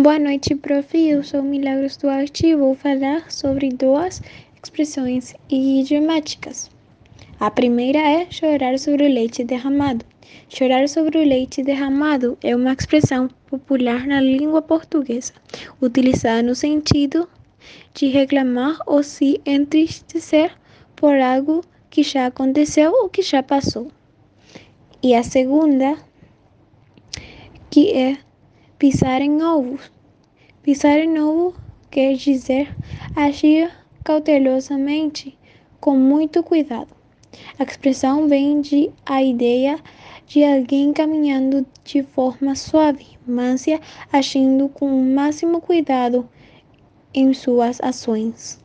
Boa noite, prof. Eu sou Milagros Duarte e vou falar sobre duas expressões idiomáticas. A primeira é chorar sobre o leite derramado. Chorar sobre o leite derramado é uma expressão popular na língua portuguesa, utilizada no sentido de reclamar ou se entristecer por algo que já aconteceu ou que já passou. E a segunda, que é pisar em ovos. Pisar em ovo quer dizer agir cautelosamente, com muito cuidado. A expressão vem de a ideia de alguém caminhando de forma suave, mansa, agindo com o máximo cuidado em suas ações.